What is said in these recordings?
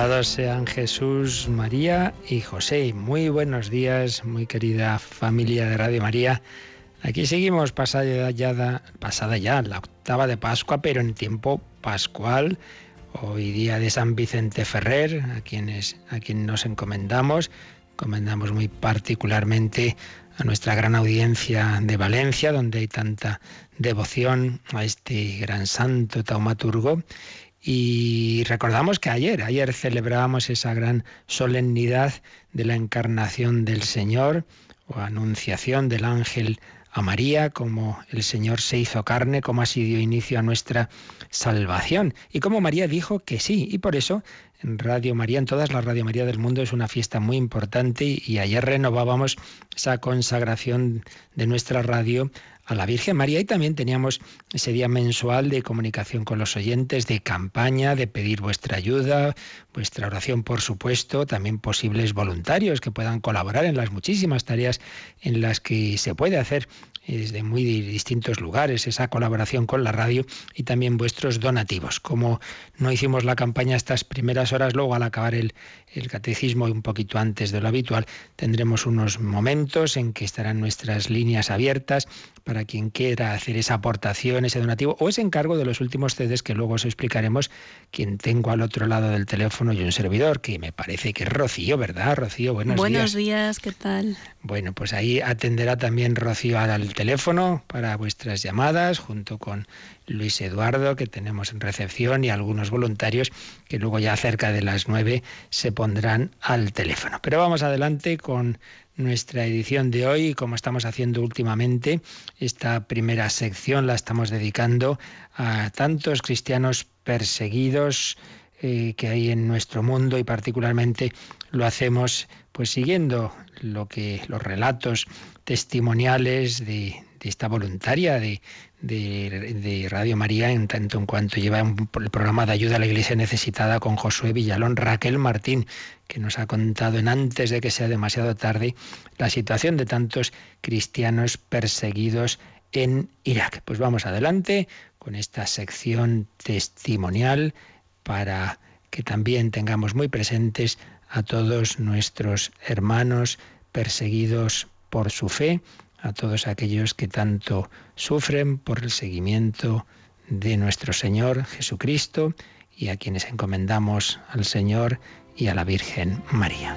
Alabados sean Jesús, María y José. Muy buenos días, muy querida familia de Radio María. Aquí seguimos pasada ya, la octava de Pascua, pero en tiempo pascual. Hoy día de San Vicente Ferrer, a quienes a quien nos encomendamos. Encomendamos muy particularmente a nuestra gran audiencia de Valencia, donde hay tanta devoción a este gran santo taumaturgo y recordamos que ayer, ayer celebrábamos esa gran solemnidad de la encarnación del Señor o anunciación del ángel a María, como el Señor se hizo carne, como así dio inicio a nuestra salvación. Y como María dijo que sí, y por eso en Radio María, en todas las Radio María del mundo, es una fiesta muy importante y ayer renovábamos esa consagración de nuestra radio a la Virgen María. Y también teníamos ese día mensual de comunicación con los oyentes, de campaña, de pedir vuestra ayuda, vuestra oración, por supuesto, también posibles voluntarios que puedan colaborar en las muchísimas tareas en las que se puede hacer desde muy distintos lugares, esa colaboración con la radio y también vuestros donativos. Como no hicimos la campaña estas primeras horas, luego al acabar el, el catecismo y un poquito antes de lo habitual, tendremos unos momentos en que estarán nuestras líneas abiertas para quien quiera hacer esa aportación, ese donativo o ese encargo de los últimos CDs que luego os explicaremos quien tengo al otro lado del teléfono y un servidor, que me parece que es Rocío, ¿verdad? Rocío, buenos, días. Buenos días, ¿qué tal? Bueno, pues ahí atenderá también Rocío al teléfono para vuestras llamadas, junto con Luis Eduardo, que tenemos en recepción, y algunos voluntarios que luego ya cerca de las nueve se pondrán al teléfono. Pero vamos adelante con nuestra edición de hoy, como estamos haciendo últimamente, esta primera sección la estamos dedicando a tantos cristianos perseguidos eh, que hay en nuestro mundo y particularmente lo hacemos pues siguiendo lo que los relatos testimoniales de, esta voluntaria de, Radio María, en tanto en cuanto lleva un, el programa de ayuda a la Iglesia necesitada con Josué Villalón, Raquel Martín, que nos ha contado en antes de que sea demasiado tarde la situación de tantos cristianos perseguidos en Irak. Pues vamos adelante con esta sección testimonial para que también tengamos muy presentes a todos nuestros hermanos perseguidos por su fe, a todos aquellos que tanto sufren por el seguimiento de nuestro Señor Jesucristo y a quienes encomendamos al Señor y a la Virgen María.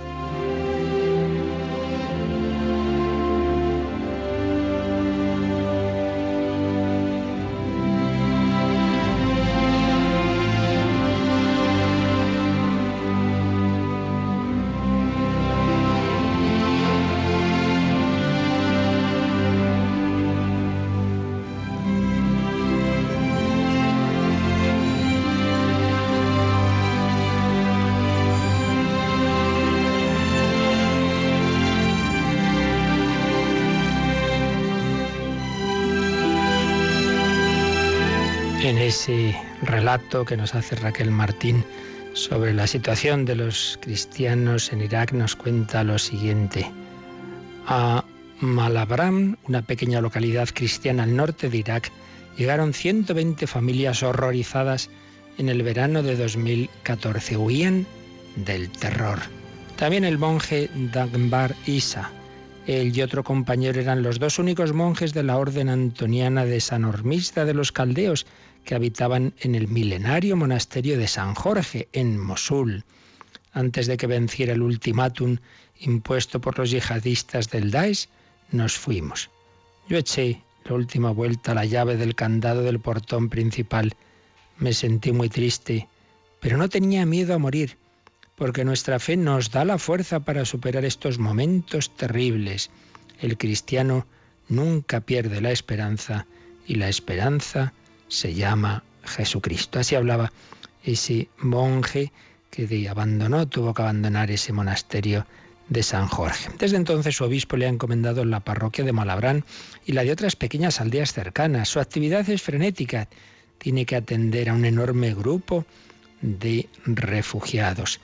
Ese relato que nos hace Raquel Martín sobre la situación de los cristianos en Irak nos cuenta lo siguiente. A Malabram, una pequeña localidad cristiana al norte de Irak, llegaron 120 familias horrorizadas en el verano de 2014. Huían del terror. También el monje Dagmar Isa. Él y otro compañero eran los dos únicos monjes de la orden antoniana de San Hormista de los Caldeos que habitaban en el milenario monasterio de San Jorge, en Mosul. Antes de que venciera el ultimátum impuesto por los yihadistas del Daesh, nos fuimos. Yo eché la última vuelta a la llave del candado del portón principal. Me sentí muy triste, pero no tenía miedo a morir, porque nuestra fe nos da la fuerza para superar estos momentos terribles. El cristiano nunca pierde la esperanza y la esperanza se llama Jesucristo. Así hablaba ese monje que abandonó, tuvo que abandonar ese monasterio de San Jorge. Desde entonces su obispo le ha encomendado la parroquia de Malabrán y la de otras pequeñas aldeas cercanas. Su actividad es frenética. Tiene que atender a un enorme grupo de refugiados.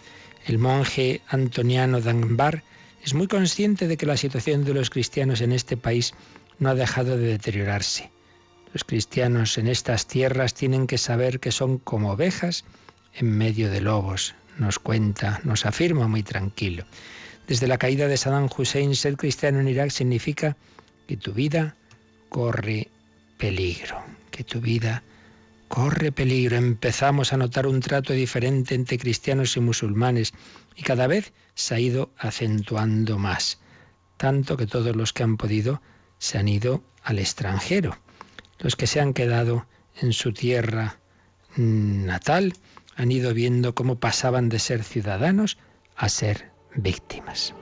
El monje Antoniano Danbar es muy consciente de que la situación de los cristianos en este país no ha dejado de deteriorarse. Los cristianos en estas tierras tienen que saber que son como ovejas en medio de lobos, nos cuenta, nos afirma muy tranquilo. Desde la caída de Saddam Hussein, ser cristiano en Irak significa que tu vida corre peligro, que tu vida corre peligro. Empezamos a notar un trato diferente entre cristianos y musulmanes y cada vez se ha ido acentuando más, tanto que todos los que han podido se han ido al extranjero. Los que se han quedado en su tierra natal han ido viendo cómo pasaban de ser ciudadanos a ser víctimas.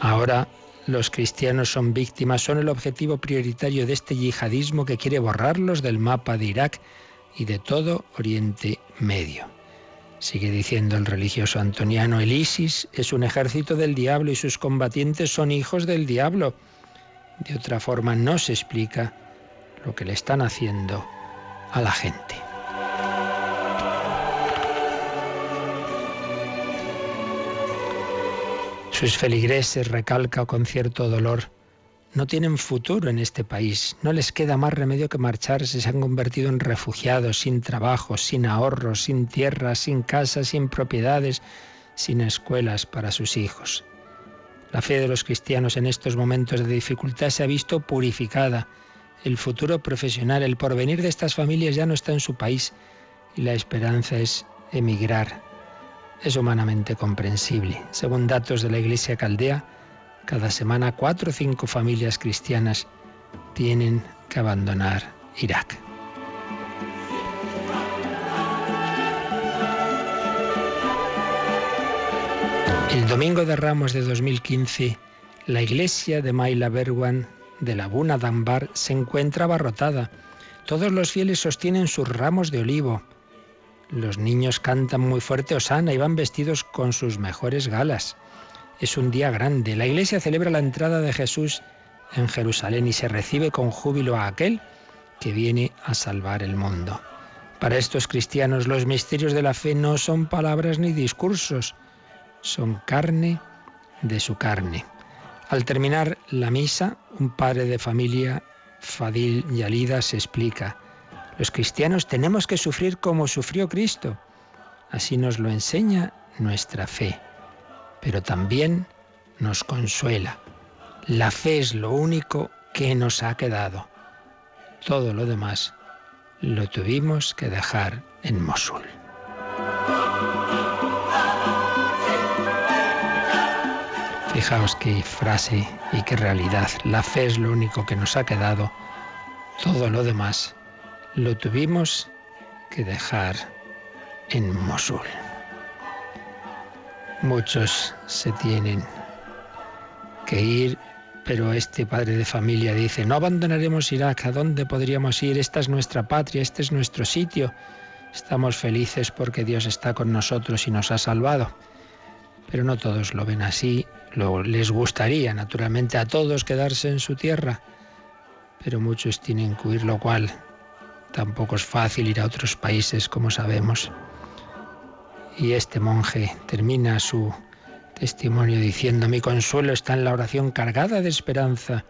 Ahora los cristianos son víctimas, son el objetivo prioritario de este yihadismo que quiere borrarlos del mapa de Irak y de todo Oriente Medio. Sigue diciendo el religioso antoniano, el ISIS es un ejército del diablo y sus combatientes son hijos del diablo. De otra forma no se explica lo que le están haciendo a la gente. Sus feligreses, recalca con cierto dolor, no tienen futuro en este país. No les queda más remedio que marcharse. Se han convertido en refugiados, sin trabajo, sin ahorros, sin tierra, sin casas, sin propiedades, sin escuelas para sus hijos. La fe de los cristianos en estos momentos de dificultad se ha visto purificada. El futuro profesional, el porvenir de estas familias ya no está en su país y la esperanza es emigrar es humanamente comprensible. Según datos de la Iglesia Caldea, cada semana cuatro o cinco familias cristianas tienen que abandonar Irak. El domingo de Ramos de 2015, la iglesia de Maila Berwan de la Buna Dambar se encuentra abarrotada. Todos los fieles sostienen sus ramos de olivo los niños cantan muy fuerte Osana y van vestidos con sus mejores galas. Es un día grande. La iglesia celebra la entrada de Jesús en Jerusalén y se recibe con júbilo a aquel que viene a salvar el mundo. Para estos cristianos los misterios de la fe no son palabras ni discursos, son carne de su carne. Al terminar la misa, un padre de familia, Fadil Yalida, se explica. Los cristianos tenemos que sufrir como sufrió Cristo. Así nos lo enseña nuestra fe. Pero también nos consuela. La fe es lo único que nos ha quedado. Todo lo demás lo tuvimos que dejar en Mosul. Fijaos qué frase y qué realidad. La fe es lo único que nos ha quedado. Todo lo demás lo tuvimos que dejar en Mosul. Muchos se tienen que ir, pero este padre de familia dice, no abandonaremos Irak, ¿a dónde podríamos ir? Esta es nuestra patria, este es nuestro sitio. Estamos felices porque Dios está con nosotros y nos ha salvado. Pero no todos lo ven así, les gustaría naturalmente a todos quedarse en su tierra, pero muchos tienen que huir, lo cual Tampoco es fácil ir a otros países, como sabemos. Y este monje termina su testimonio diciendo, mi consuelo está en la oración cargada de esperanza,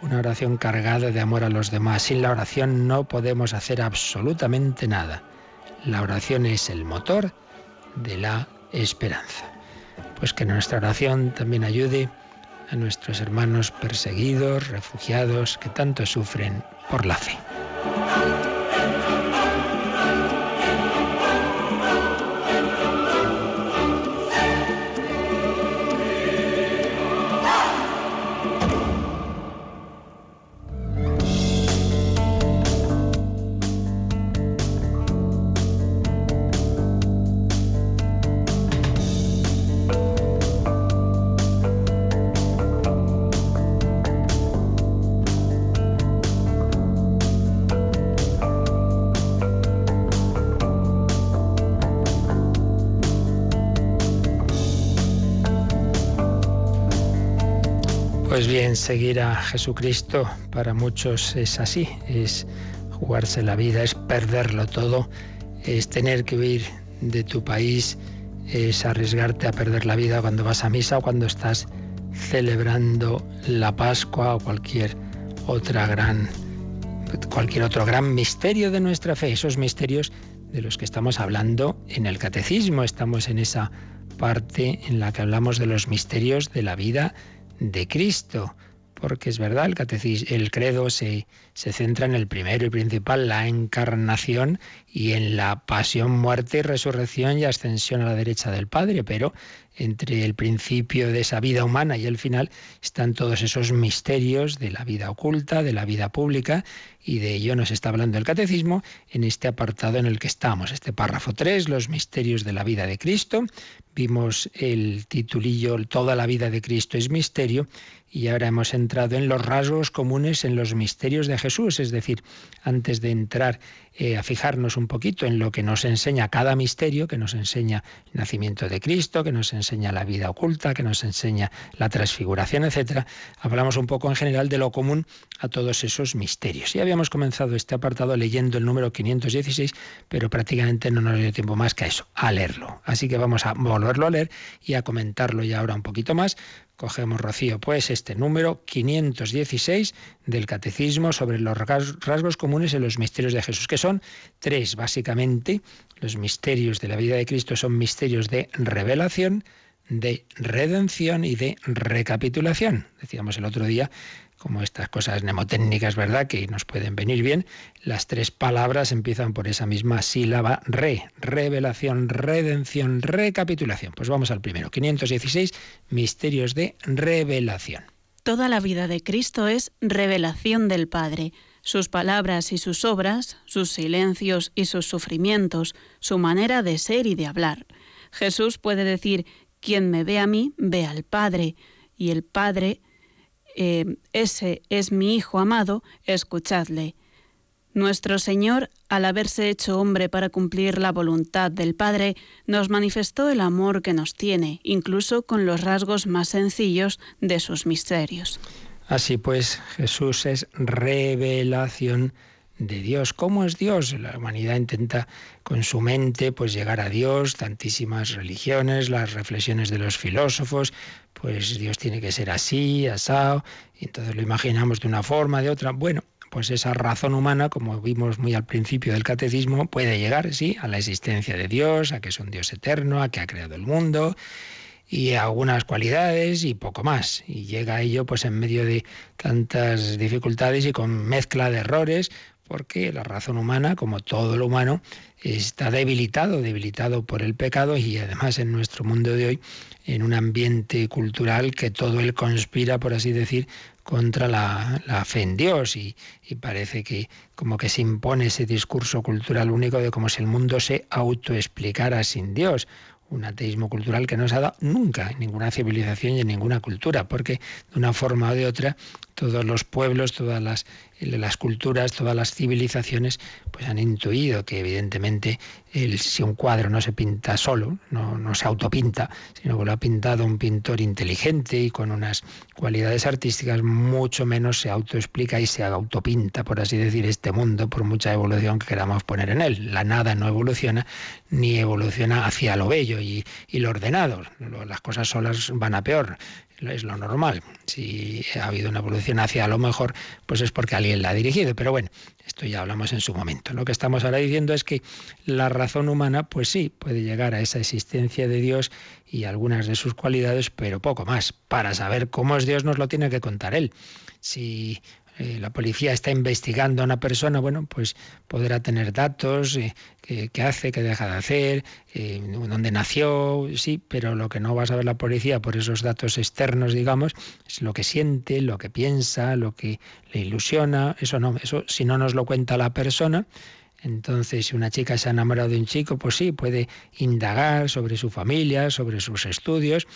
una oración cargada de amor a los demás. Sin la oración no podemos hacer absolutamente nada. La oración es el motor de la esperanza. Pues que nuestra oración también ayude a nuestros hermanos perseguidos, refugiados, que tanto sufren por la fe. Seguir a Jesucristo para muchos es así, es jugarse la vida, es perderlo todo, es tener que huir de tu país, es arriesgarte a perder la vida cuando vas a misa o cuando estás celebrando la Pascua o cualquier otra gran cualquier otro gran misterio de nuestra fe, esos misterios de los que estamos hablando en el catecismo, estamos en esa parte en la que hablamos de los misterios de la vida de Cristo, porque es verdad, el, el credo se, se centra en el primero y principal, la encarnación, y en la pasión, muerte y resurrección y ascensión a la derecha del Padre, pero entre el principio de esa vida humana y el final están todos esos misterios de la vida oculta, de la vida pública, y de ello nos está hablando el catecismo en este apartado en el que estamos, este párrafo 3, los misterios de la vida de Cristo. Vimos el titulillo Toda la vida de Cristo es misterio y ahora hemos entrado en los rasgos comunes en los misterios de Jesús, es decir, antes de entrar eh, a fijarnos un poquito en lo que nos enseña cada misterio, que nos enseña el nacimiento de Cristo, que nos enseña la vida oculta, que nos enseña la transfiguración, etcétera, hablamos un poco en general de lo común a todos esos misterios. Y habíamos comenzado este apartado leyendo el número 516, pero prácticamente no nos dio tiempo más que a eso, a leerlo. Así que vamos a volverlo a leer y a comentarlo ya ahora un poquito más Cogemos, Rocío, pues este número 516 del Catecismo sobre los rasgos comunes en los misterios de Jesús, que son tres, básicamente. Los misterios de la vida de Cristo son misterios de revelación, de redención y de recapitulación. Decíamos el otro día como estas cosas mnemotécnicas, ¿verdad?, que nos pueden venir bien, las tres palabras empiezan por esa misma sílaba re, revelación, redención, recapitulación. Pues vamos al primero, 516, misterios de revelación. Toda la vida de Cristo es revelación del Padre. Sus palabras y sus obras, sus silencios y sus sufrimientos, su manera de ser y de hablar. Jesús puede decir, quien me ve a mí, ve al Padre, y el Padre eh, ese es mi Hijo amado, escuchadle. Nuestro Señor, al haberse hecho hombre para cumplir la voluntad del Padre, nos manifestó el amor que nos tiene, incluso con los rasgos más sencillos de sus misterios. Así pues, Jesús es revelación de Dios. ¿Cómo es Dios? La humanidad intenta con su mente pues llegar a Dios, tantísimas religiones, las reflexiones de los filósofos, pues Dios tiene que ser así, asado, y entonces lo imaginamos de una forma, de otra. Bueno, pues esa razón humana, como vimos muy al principio del catecismo, puede llegar, sí, a la existencia de Dios, a que es un Dios eterno, a que ha creado el mundo y algunas cualidades y poco más. Y llega a ello pues en medio de tantas dificultades y con mezcla de errores, porque la razón humana, como todo lo humano, está debilitado, debilitado por el pecado y además en nuestro mundo de hoy, en un ambiente cultural que todo él conspira, por así decir, contra la, fe en Dios. Y, y, parece que como que se impone ese discurso cultural único de como si el mundo se autoexplicara sin Dios un ateísmo cultural que no se ha dado nunca en ninguna civilización y en ninguna cultura, porque de una forma o de otra todos los pueblos, todas las, culturas, todas las civilizaciones, pues han intuido que evidentemente el, si un cuadro no se pinta solo, no, no se autopinta, sino que lo ha pintado un pintor inteligente y con unas cualidades artísticas, mucho menos se autoexplica y se autopinta, por así decir, este mundo, por mucha evolución que queramos poner en él. La nada no evoluciona, ni evoluciona hacia lo bello y lo ordenado. Las cosas solas van a peor es lo normal. Si ha habido una evolución hacia lo mejor, pues es porque alguien la ha dirigido. Pero bueno, esto ya hablamos en su momento. Lo que estamos ahora diciendo es que la razón humana, pues sí, puede llegar a esa existencia de Dios y algunas de sus cualidades, pero poco más. Para saber cómo es Dios nos lo tiene que contar Él. Si eh, la policía está investigando a una persona, bueno, pues podrá tener datos, eh, qué hace, qué deja de hacer, eh, dónde nació, sí, pero lo que no va a saber la policía por esos datos externos, digamos, es lo que siente, lo que piensa, lo que le ilusiona, eso no, eso si no nos lo cuenta la persona, entonces, si una chica se ha enamorado de un chico, pues sí, puede indagar sobre su familia, sobre sus estudios,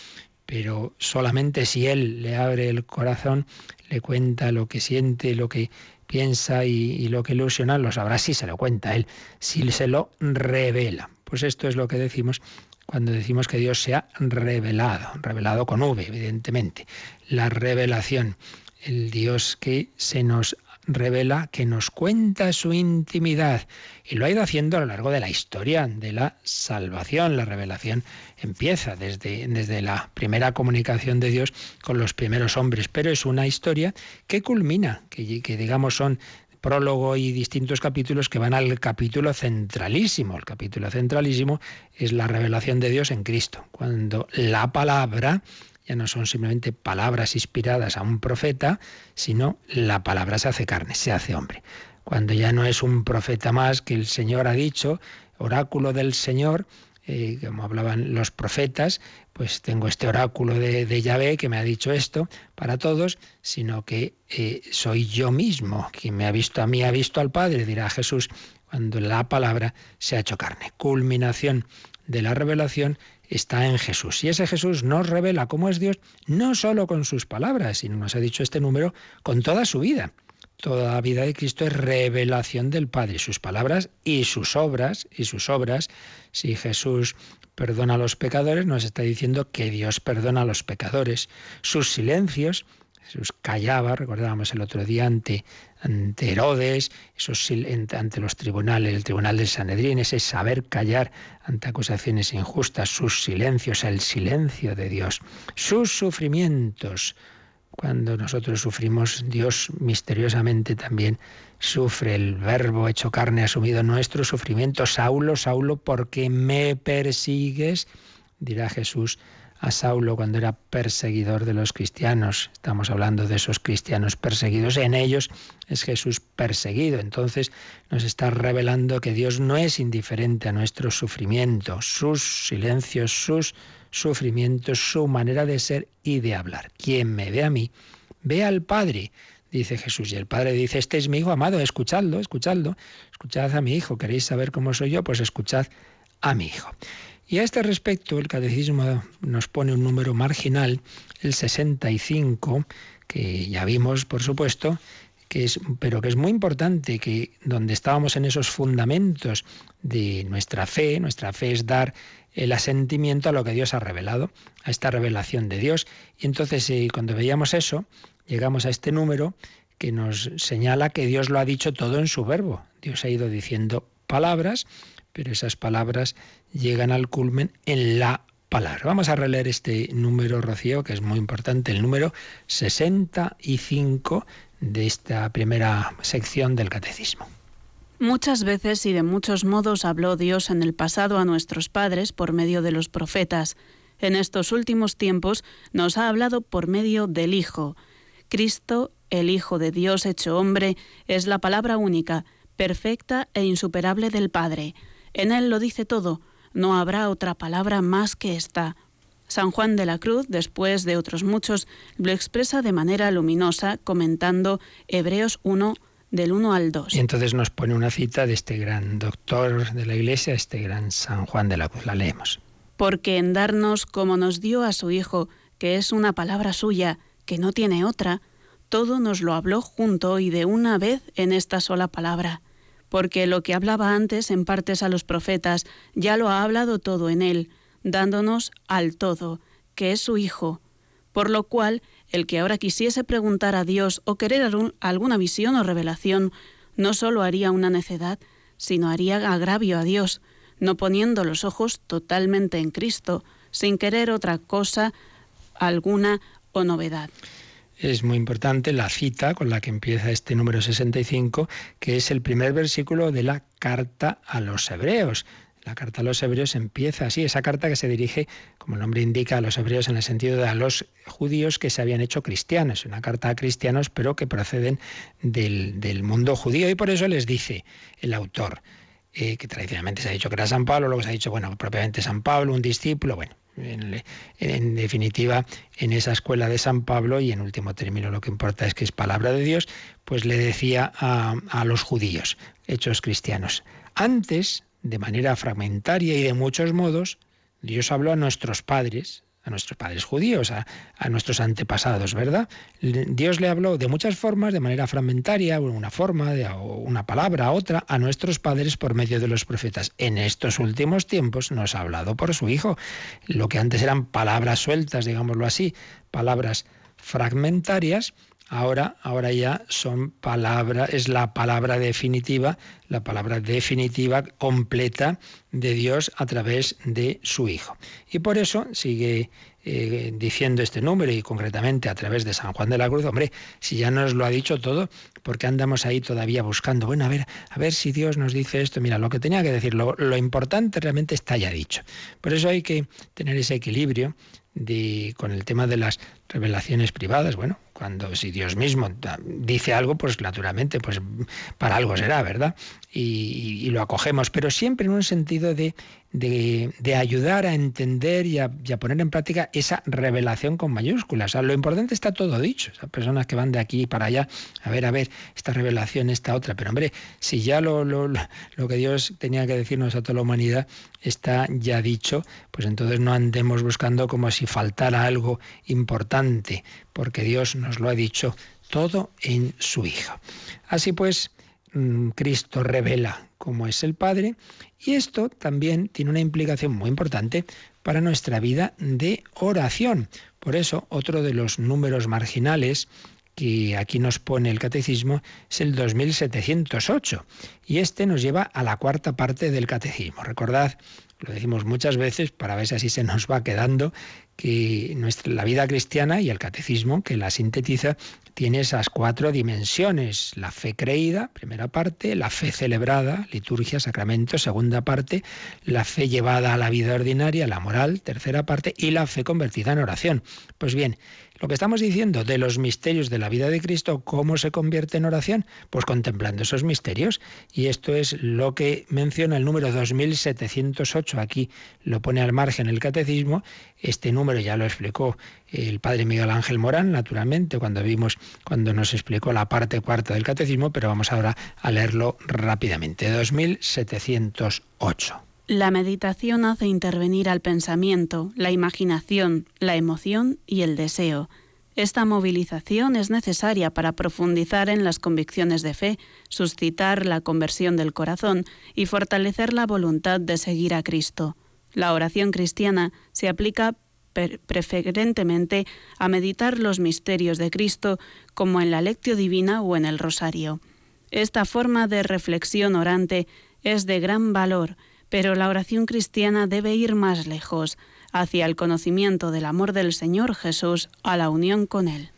pero solamente si él le abre el corazón, le cuenta lo que siente, lo que piensa y, lo que ilusiona, lo sabrá si se lo cuenta él, si se lo revela. Pues esto es lo que decimos cuando decimos que Dios se ha revelado, revelado con V, evidentemente. La revelación, el Dios que se nos revela, que nos cuenta su intimidad. Y lo ha ido haciendo a lo largo de la historia de la salvación. La revelación empieza desde, desde la primera comunicación de Dios con los primeros hombres, pero es una historia que culmina, que, que digamos son prólogo y distintos capítulos que van al capítulo centralísimo. El capítulo centralísimo es la revelación de Dios en Cristo, cuando la palabra ya no son simplemente palabras inspiradas a un profeta, sino la palabra se hace carne, se hace hombre. Cuando ya no es un profeta más que el Señor ha dicho, oráculo del Señor, eh, como hablaban los profetas, pues tengo este oráculo de, Yahvé que me ha dicho esto para todos, sino que eh, soy yo mismo, quien me ha visto a mí ha visto al Padre, dirá Jesús, cuando la palabra se ha hecho carne. Culminación de la revelación está en Jesús. Y ese Jesús nos revela cómo es Dios, no solo con sus palabras, sino nos ha dicho este número, con toda su vida. Toda la vida de Cristo es revelación del Padre, sus palabras y sus obras, y sus obras. Si Jesús perdona a los pecadores, nos está diciendo que Dios perdona a los pecadores. Sus silencios, Jesús callaba, recordábamos el otro día ante, ante Herodes, ante los tribunales, el tribunal del Sanedrín, ese saber callar ante acusaciones injustas, sus silencios, el silencio de Dios, sus sufrimientos, cuando nosotros sufrimos, Dios misteriosamente también sufre el verbo hecho carne, asumido nuestro sufrimiento. Saulo, Saulo, ¿por qué me persigues? Dirá Jesús a Saulo cuando era perseguidor de los cristianos. Estamos hablando de esos cristianos perseguidos. En ellos es Jesús perseguido. Entonces nos está revelando que Dios no es indiferente a nuestro sufrimiento, sus silencios, sus sufrimientos, su manera de ser y de hablar. Quien me ve a mí, ve al Padre, dice Jesús. Y el Padre dice, este es mi Hijo amado, escuchadlo, escuchadlo, escuchad a mi Hijo. ¿Queréis saber cómo soy yo? Pues escuchad a mi Hijo. Y a este respecto, el Catecismo nos pone un número marginal, el 65, que ya vimos, por supuesto, que es, pero que es muy importante, que donde estábamos en esos fundamentos de nuestra fe, nuestra fe es dar el asentimiento a lo que Dios ha revelado, a esta revelación de Dios. Y entonces eh, cuando veíamos eso, llegamos a este número que nos señala que Dios lo ha dicho todo en su verbo. Dios ha ido diciendo palabras, pero esas palabras llegan al culmen en la palabra. Vamos a releer este número, Rocío, que es muy importante, el número 65 de esta primera sección del Catecismo. Muchas veces y de muchos modos habló Dios en el pasado a nuestros padres por medio de los profetas. En estos últimos tiempos nos ha hablado por medio del Hijo. Cristo, el Hijo de Dios hecho hombre, es la palabra única, perfecta e insuperable del Padre. En Él lo dice todo, no habrá otra palabra más que esta. San Juan de la Cruz, después de otros muchos, lo expresa de manera luminosa comentando Hebreos 1, del 1 al 2. Y entonces nos pone una cita de este gran doctor de la Iglesia, este gran San Juan de la Cruz. La leemos. Porque en darnos como nos dio a su Hijo, que es una palabra suya, que no tiene otra, todo nos lo habló junto y de una vez en esta sola palabra. Porque lo que hablaba antes en partes a los profetas, ya lo ha hablado todo en él, dándonos al todo, que es su Hijo. Por lo cual el que ahora quisiese preguntar a Dios o querer alguna visión o revelación, no sólo haría una necedad, sino haría agravio a Dios, no poniendo los ojos totalmente en Cristo, sin querer otra cosa alguna o novedad. Es muy importante la cita con la que empieza este número 65, que es el primer versículo de la carta a los hebreos. La carta a los hebreos empieza así, esa carta que se dirige, como el nombre indica, a los hebreos en el sentido de a los judíos que se habían hecho cristianos, una carta a cristianos pero que proceden del, mundo judío. Y por eso les dice el autor, eh, que tradicionalmente se ha dicho que era San Pablo, luego se ha dicho, bueno, propiamente San Pablo, un discípulo, bueno, en, definitiva, en esa escuela de San Pablo, y en último término lo que importa es que es palabra de Dios, pues le decía a, a los judíos, hechos cristianos, antes de manera fragmentaria y de muchos modos, Dios habló a nuestros padres, a nuestros padres judíos, a, nuestros antepasados, ¿verdad? Dios le habló de muchas formas, de manera fragmentaria, una forma, de, una palabra, otra, a nuestros padres por medio de los profetas. En estos últimos tiempos nos ha hablado por su Hijo. Lo que antes eran palabras sueltas, digámoslo así, palabras fragmentarias, Ahora, ahora ya son palabras, es la palabra definitiva, la palabra definitiva completa de Dios a través de su Hijo. Y por eso sigue eh, diciendo este número y concretamente a través de San Juan de la Cruz, hombre, si ya nos lo ha dicho todo, ¿por qué andamos ahí todavía buscando? Bueno, a ver, a ver si Dios nos dice esto. Mira, lo que tenía que decir, lo, importante realmente está ya dicho. Por eso hay que tener ese equilibrio con el tema de las revelaciones privadas. Bueno, cuando si Dios mismo dice algo, pues naturalmente, pues para algo será, ¿verdad? Y, lo acogemos, pero siempre en un sentido de, de, ayudar a entender y a, poner en práctica esa revelación con mayúsculas. lo importante está todo dicho. Personas que van de aquí para allá, a ver, a ver, esta revelación, esta otra. Pero hombre, si ya lo, lo, lo que Dios tenía que decirnos a toda la humanidad está ya dicho, pues entonces no andemos buscando como si faltara algo importante, porque Dios nos lo ha dicho todo en su Hijo. Así pues, mm, Cristo revela cómo es el Padre y esto también tiene una implicación muy importante para nuestra vida de oración. Por eso, otro de los números marginales que aquí nos pone el catecismo es el 2708 y este nos lleva a la cuarta parte del catecismo. Recordad, lo decimos muchas veces para ver si así se nos va quedando, que la vida cristiana y el catecismo que la sintetiza tiene esas cuatro dimensiones. La fe creída, primera parte, la fe celebrada, liturgia, sacramento, segunda parte, la fe llevada a la vida ordinaria, la moral, tercera parte, y la fe convertida en oración. Pues bien, lo que estamos diciendo de los misterios de la vida de Cristo, ¿cómo se convierte en oración? Pues contemplando esos misterios. Y esto es lo que menciona el número 2708. Aquí lo pone al margen el catecismo. Este número ya lo explicó el padre Miguel Ángel Morán, naturalmente, cuando vimos, cuando nos explicó la parte cuarta del catecismo, pero vamos ahora a leerlo rápidamente. 2708. La meditación hace intervenir al pensamiento, la imaginación, la emoción y el deseo. Esta movilización es necesaria para profundizar en las convicciones de fe, suscitar la conversión del corazón y fortalecer la voluntad de seguir a Cristo. La oración cristiana se aplica preferentemente a meditar los misterios de Cristo como en la lectio divina o en el rosario. Esta forma de reflexión orante es de gran valor pero la oración cristiana debe ir más lejos, hacia el conocimiento del amor del Señor Jesús a la unión con Él.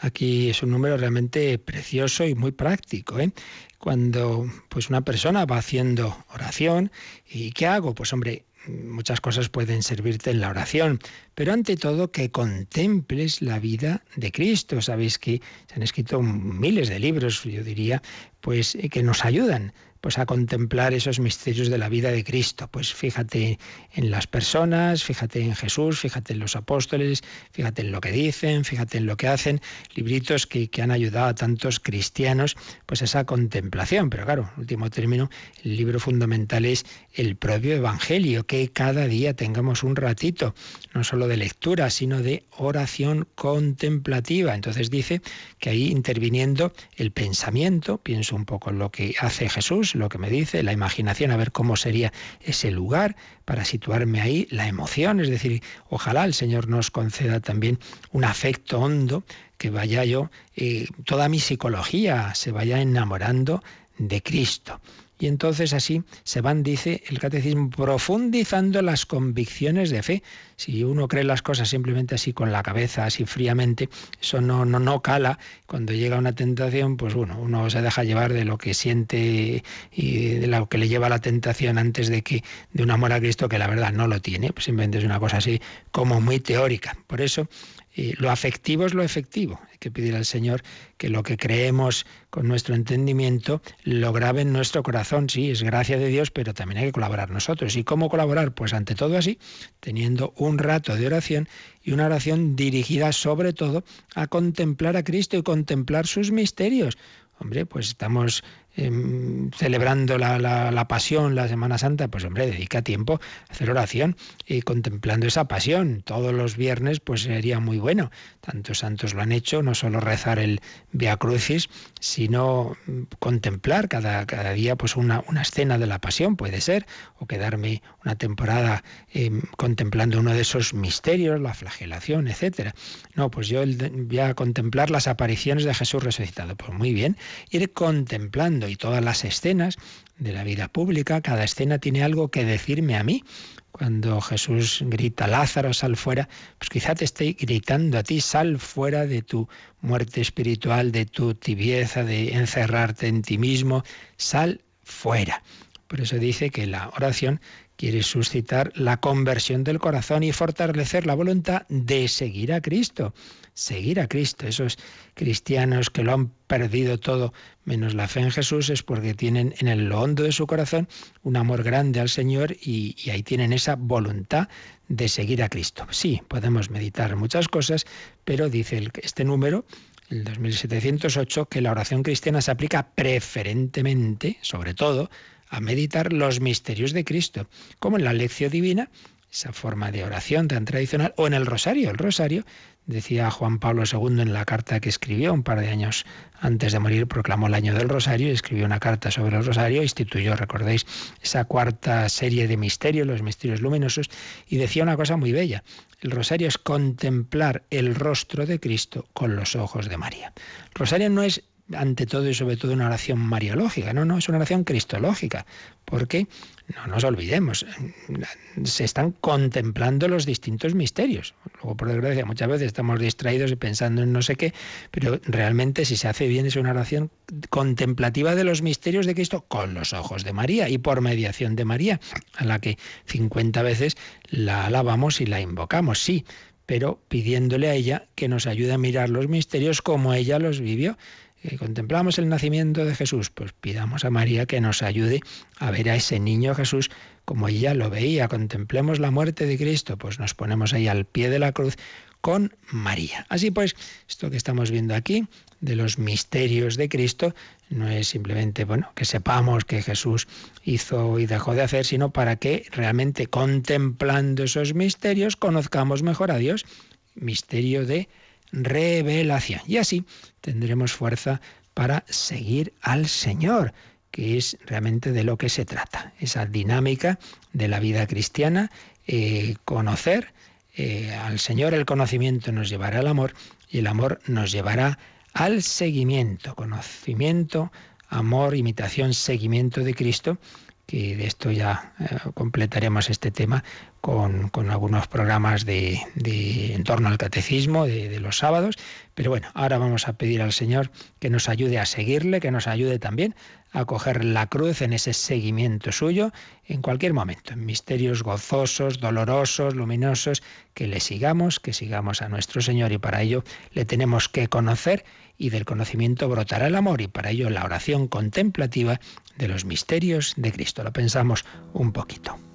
Aquí es un número realmente precioso y muy práctico. ¿eh? Cuando pues una persona va haciendo oración, ¿y qué hago? Pues hombre, muchas cosas pueden servirte en la oración, pero ante todo que contemples la vida de Cristo. Sabéis que se han escrito miles de libros, yo diría, pues eh, que nos ayudan pues a contemplar esos misterios de la vida de Cristo. Pues fíjate en las personas, fíjate en Jesús, fíjate en los apóstoles, fíjate en lo que dicen, fíjate en lo que hacen, libritos que, que han ayudado a tantos cristianos, pues esa contemplación. Pero claro, último término, el libro fundamental es el propio Evangelio, que cada día tengamos un ratito, no solo de lectura, sino de oración contemplativa. Entonces dice que ahí interviniendo el pensamiento, pienso un poco en lo que hace Jesús, lo que me dice, la imaginación, a ver cómo sería ese lugar para situarme ahí, la emoción, es decir, ojalá el Señor nos conceda también un afecto hondo, que vaya yo, eh, toda mi psicología se vaya enamorando de Cristo. Y entonces así se van, dice el catecismo, profundizando las convicciones de fe. Si uno cree las cosas simplemente así con la cabeza, así fríamente, eso no, no, no cala. Cuando llega una tentación, pues bueno, uno se deja llevar de lo que siente y de lo que le lleva a la tentación antes de que de un amor a Cristo que la verdad no lo tiene. Pues simplemente es una cosa así como muy teórica. Por eso lo afectivo es lo efectivo. Hay que pedir al Señor que lo que creemos con nuestro entendimiento lo grabe en nuestro corazón. Sí, es gracia de Dios, pero también hay que colaborar nosotros. ¿Y cómo colaborar? Pues ante todo así, teniendo un rato de oración y una oración dirigida sobre todo a contemplar a Cristo y contemplar sus misterios. Hombre, pues estamos em, celebrando la, la, pasión, la Semana Santa, pues hombre, dedica tiempo a hacer oración y contemplando esa pasión. Todos los viernes, pues sería muy bueno. Tantos santos lo han hecho, no solo rezar el Via Crucis, sino mm, contemplar cada, día pues una, una escena de la pasión, puede ser, o quedarme una temporada em, contemplando uno de esos misterios, la flagelación, etcétera. No, pues yo voy a contemplar las apariciones de Jesús resucitado. Pues muy bien, ir contemplando y todas las escenas de la vida pública, cada escena tiene algo que decirme a mí. Cuando Jesús grita, Lázaro, sal fuera, pues quizá te esté gritando a ti, sal fuera de tu muerte espiritual, de tu tibieza, de encerrarte en ti mismo, sal fuera. Por eso dice que la oración quiere suscitar la conversión del corazón y fortalecer la voluntad de seguir a Cristo. Seguir a Cristo. Esos cristianos que lo han perdido todo menos la fe en Jesús es porque tienen en el hondo de su corazón un amor grande al Señor y, ahí tienen esa voluntad de seguir a Cristo. Sí, podemos meditar muchas cosas, pero dice este número el 2708, que la oración cristiana se aplica preferentemente, sobre todo, a meditar los misterios de Cristo, como en la lección divina, esa forma de oración tan tradicional, o en el rosario. El rosario, decía Juan Pablo II en la carta que escribió un par de años antes de morir, proclamó el año del rosario y escribió una carta sobre el rosario, instituyó, recordéis, esa cuarta serie de misterios, los misterios luminosos, y decía una cosa muy bella. El rosario es contemplar el rostro de Cristo con los ojos de María. El rosario no es ante todo y sobre todo una oración mariológica, no, no, es una oración cristológica, porque no nos olvidemos, se están contemplando los distintos misterios. Luego, por desgracia, muchas veces estamos distraídos y pensando en no sé qué, pero realmente si se hace bien es una oración contemplativa de los misterios de Cristo con los ojos de María y por mediación de María, a la que 50 veces la alabamos y la invocamos, sí, pero pidiéndole a ella que nos ayude a mirar los misterios como ella los vivió contemplamos el nacimiento de Jesús, pues pidamos a María que nos ayude a ver a ese niño Jesús como ella lo veía. Contemplemos la muerte de Cristo, pues nos ponemos ahí al pie de la cruz con María. Así pues, esto que estamos viendo aquí de los misterios de Cristo no es simplemente, bueno, que sepamos que Jesús hizo y dejó de hacer, sino para que realmente contemplando esos misterios conozcamos mejor a Dios. Misterio de revelación. Y así tendremos fuerza para seguir al Señor, que es realmente de lo que se trata, esa dinámica de la vida cristiana, eh, conocer eh, al Señor, el conocimiento nos llevará al amor y el amor nos llevará al seguimiento, conocimiento, amor, imitación, seguimiento de Cristo que de esto ya eh, completaremos este tema con, algunos programas de, en torno al catecismo de, de, los sábados. Pero bueno, ahora vamos a pedir al Señor que nos ayude a seguirle, que nos ayude también a coger la cruz en ese seguimiento suyo en cualquier momento, en misterios gozosos, dolorosos, luminosos, que le sigamos, que sigamos a nuestro Señor y para ello le tenemos que conocer y del conocimiento brotará el amor y para ello la oración contemplativa de los misterios de Cristo. Lo pensamos un poquito.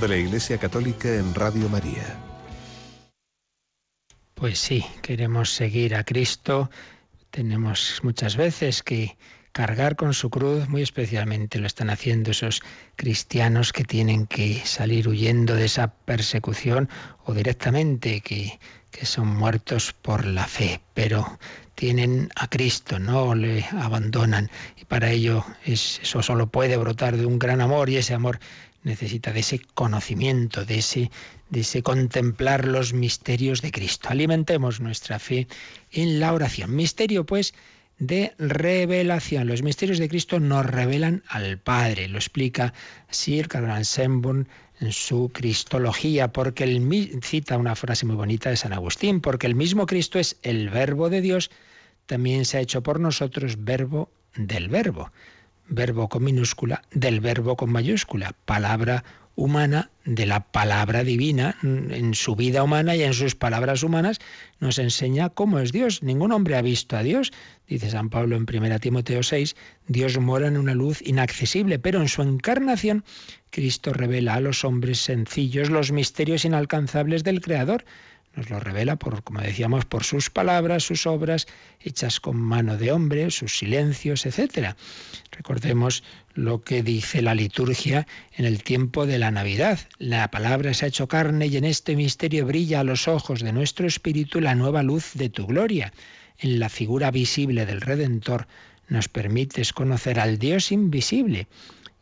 De la Iglesia Católica en Radio María. Pues sí, queremos seguir a Cristo. Tenemos muchas veces que cargar con su cruz, muy especialmente lo están haciendo esos cristianos que tienen que salir huyendo de esa persecución o directamente que, que son muertos por la fe, pero tienen a Cristo, no le abandonan y para ello eso solo puede brotar de un gran amor y ese amor necesita de ese conocimiento, de ese, de ese contemplar los misterios de Cristo. Alimentemos nuestra fe en la oración. Misterio, pues, de revelación. Los misterios de Cristo nos revelan al Padre. Lo explica Sir Carl Sanborn en su Cristología, porque el, cita una frase muy bonita de San Agustín, porque el mismo Cristo es el verbo de Dios, también se ha hecho por nosotros verbo del verbo. Verbo con minúscula, del verbo con mayúscula, palabra humana de la palabra divina. En su vida humana y en sus palabras humanas nos enseña cómo es Dios. Ningún hombre ha visto a Dios, dice San Pablo en 1 Timoteo 6, Dios mora en una luz inaccesible, pero en su encarnación Cristo revela a los hombres sencillos los misterios inalcanzables del Creador nos lo revela por, como decíamos, por sus palabras, sus obras hechas con mano de hombre, sus silencios, etc. Recordemos lo que dice la liturgia en el tiempo de la Navidad. La palabra se ha hecho carne y en este misterio brilla a los ojos de nuestro espíritu la nueva luz de tu gloria. En la figura visible del Redentor nos permites conocer al Dios invisible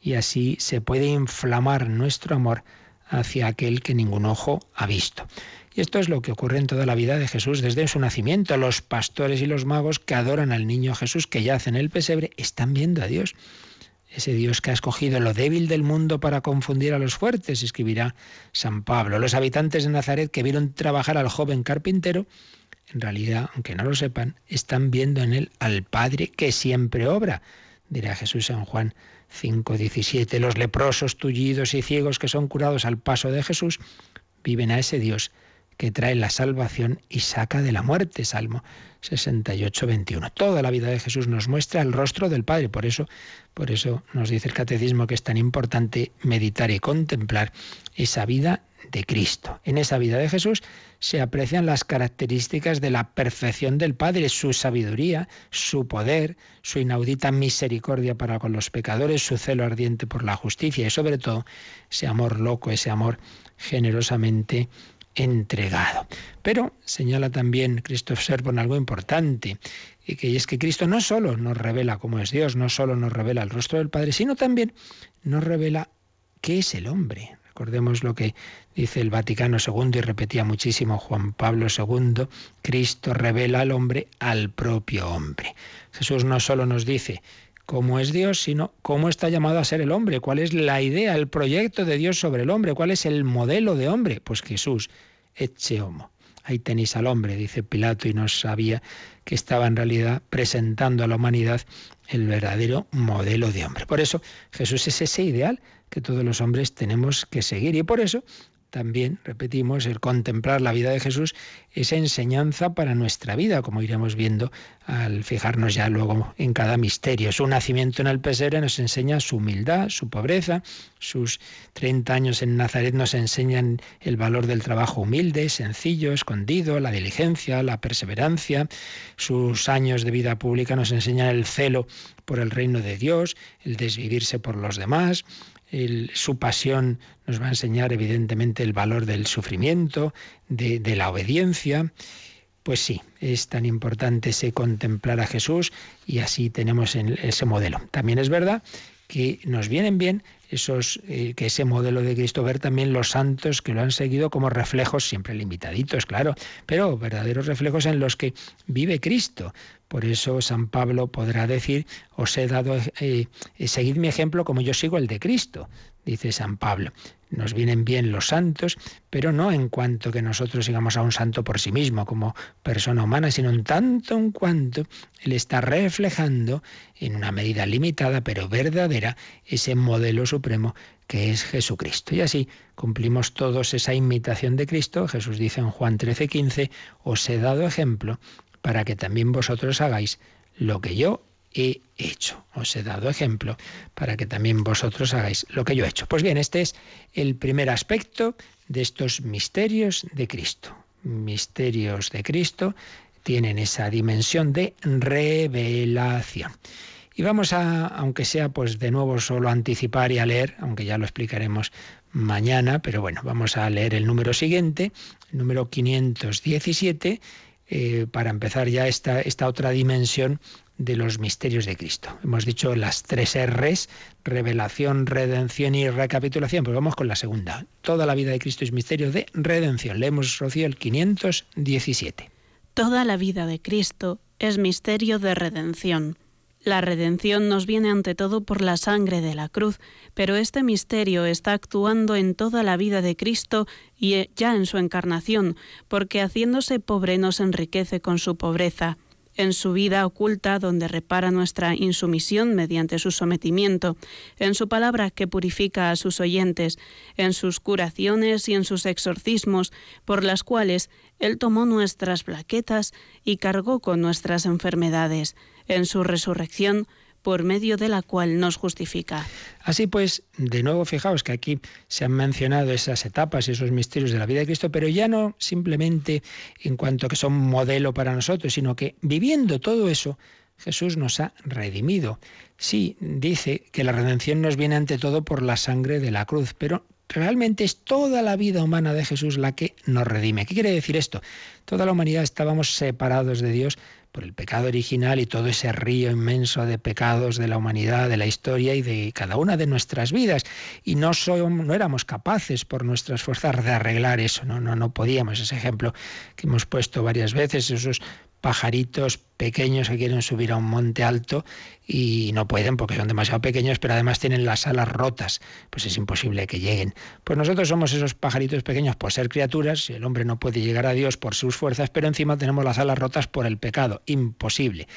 y así se puede inflamar nuestro amor hacia aquel que ningún ojo ha visto. Y esto es lo que ocurre en toda la vida de Jesús desde su nacimiento. Los pastores y los magos que adoran al niño Jesús que yace en el pesebre están viendo a Dios. Ese Dios que ha escogido lo débil del mundo para confundir a los fuertes, escribirá San Pablo. Los habitantes de Nazaret que vieron trabajar al joven carpintero, en realidad, aunque no lo sepan, están viendo en él al Padre que siempre obra, dirá Jesús en Juan 5:17. Los leprosos, tullidos y ciegos que son curados al paso de Jesús viven a ese Dios que trae la salvación y saca de la muerte. Salmo 68, 21. Toda la vida de Jesús nos muestra el rostro del Padre. Por eso, por eso nos dice el catecismo que es tan importante meditar y contemplar esa vida de Cristo. En esa vida de Jesús se aprecian las características de la perfección del Padre, su sabiduría, su poder, su inaudita misericordia para con los pecadores, su celo ardiente por la justicia y sobre todo ese amor loco, ese amor generosamente entregado. Pero señala también Christoph Servon algo importante, y que es que Cristo no solo nos revela cómo es Dios, no solo nos revela el rostro del Padre, sino también nos revela qué es el hombre. Recordemos lo que dice el Vaticano II y repetía muchísimo Juan Pablo II, Cristo revela al hombre al propio hombre. Jesús no solo nos dice cómo es Dios, sino cómo está llamado a ser el hombre, cuál es la idea, el proyecto de Dios sobre el hombre, cuál es el modelo de hombre. Pues Jesús, etche homo. Ahí tenéis al hombre, dice Pilato, y no sabía que estaba en realidad presentando a la humanidad el verdadero modelo de hombre. Por eso Jesús es ese ideal que todos los hombres tenemos que seguir y por eso también, repetimos, el contemplar la vida de Jesús es enseñanza para nuestra vida, como iremos viendo al fijarnos ya luego en cada misterio. Su nacimiento en el pesebre nos enseña su humildad, su pobreza, sus 30 años en Nazaret nos enseñan el valor del trabajo humilde, sencillo, escondido, la diligencia, la perseverancia, sus años de vida pública nos enseñan el celo por el reino de Dios, el desvivirse por los demás, su pasión nos va a enseñar evidentemente el valor del sufrimiento, de, la obediencia. Pues sí, es tan importante ese contemplar a Jesús y así tenemos ese modelo. También es verdad que nos vienen bien esos, eh, que ese modelo de Cristo, ver también los santos que lo han seguido como reflejos, siempre limitaditos, claro, pero verdaderos reflejos en los que vive Cristo. Por eso San Pablo podrá decir, os he dado, eh, eh, seguid mi ejemplo como yo sigo el de Cristo, dice San Pablo. Nos vienen bien los santos, pero no en cuanto que nosotros sigamos a un santo por sí mismo como persona humana, sino en tanto en cuanto Él está reflejando en una medida limitada, pero verdadera, ese modelo supremo que es Jesucristo. Y así cumplimos todos esa imitación de Cristo. Jesús dice en Juan 13:15, os he dado ejemplo para que también vosotros hagáis lo que yo he hecho. Os he dado ejemplo para que también vosotros hagáis lo que yo he hecho. Pues bien, este es el primer aspecto de estos misterios de Cristo. Misterios de Cristo tienen esa dimensión de revelación. Y vamos a, aunque sea pues de nuevo solo anticipar y a leer, aunque ya lo explicaremos mañana, pero bueno, vamos a leer el número siguiente, el número 517, eh, para empezar ya esta, esta otra dimensión de los misterios de Cristo. Hemos dicho las tres R's, revelación, redención y recapitulación, pues vamos con la segunda. Toda la vida de Cristo es misterio de redención. Leemos, Rocío, el 517. Toda la vida de Cristo es misterio de redención. La redención nos viene ante todo por la sangre de la cruz, pero este misterio está actuando en toda la vida de Cristo y eh, ya en su encarnación, porque haciéndose pobre nos enriquece con su pobreza en su vida oculta donde repara nuestra insumisión mediante su sometimiento, en su palabra que purifica a sus oyentes, en sus curaciones y en sus exorcismos, por las cuales Él tomó nuestras plaquetas y cargó con nuestras enfermedades. En su resurrección, por medio de la cual nos justifica. Así pues, de nuevo fijaos que aquí se han mencionado esas etapas y esos misterios de la vida de Cristo, pero ya no simplemente en cuanto que son modelo para nosotros, sino que viviendo todo eso, Jesús nos ha redimido. Sí, dice que la redención nos viene ante todo por la sangre de la cruz, pero realmente es toda la vida humana de Jesús la que nos redime. ¿Qué quiere decir esto? Toda la humanidad estábamos separados de Dios por el pecado original y todo ese río inmenso de pecados de la humanidad, de la historia y de cada una de nuestras vidas. Y no, somos, no éramos capaces por nuestras fuerzas de arreglar eso, no, no, no podíamos. Ese ejemplo que hemos puesto varias veces, esos pajaritos pequeños que quieren subir a un monte alto y no pueden porque son demasiado pequeños, pero además tienen las alas rotas, pues es imposible que lleguen. Pues nosotros somos esos pajaritos pequeños por ser criaturas, el hombre no puede llegar a Dios por sus fuerzas, pero encima tenemos las alas rotas por el pecado, imposible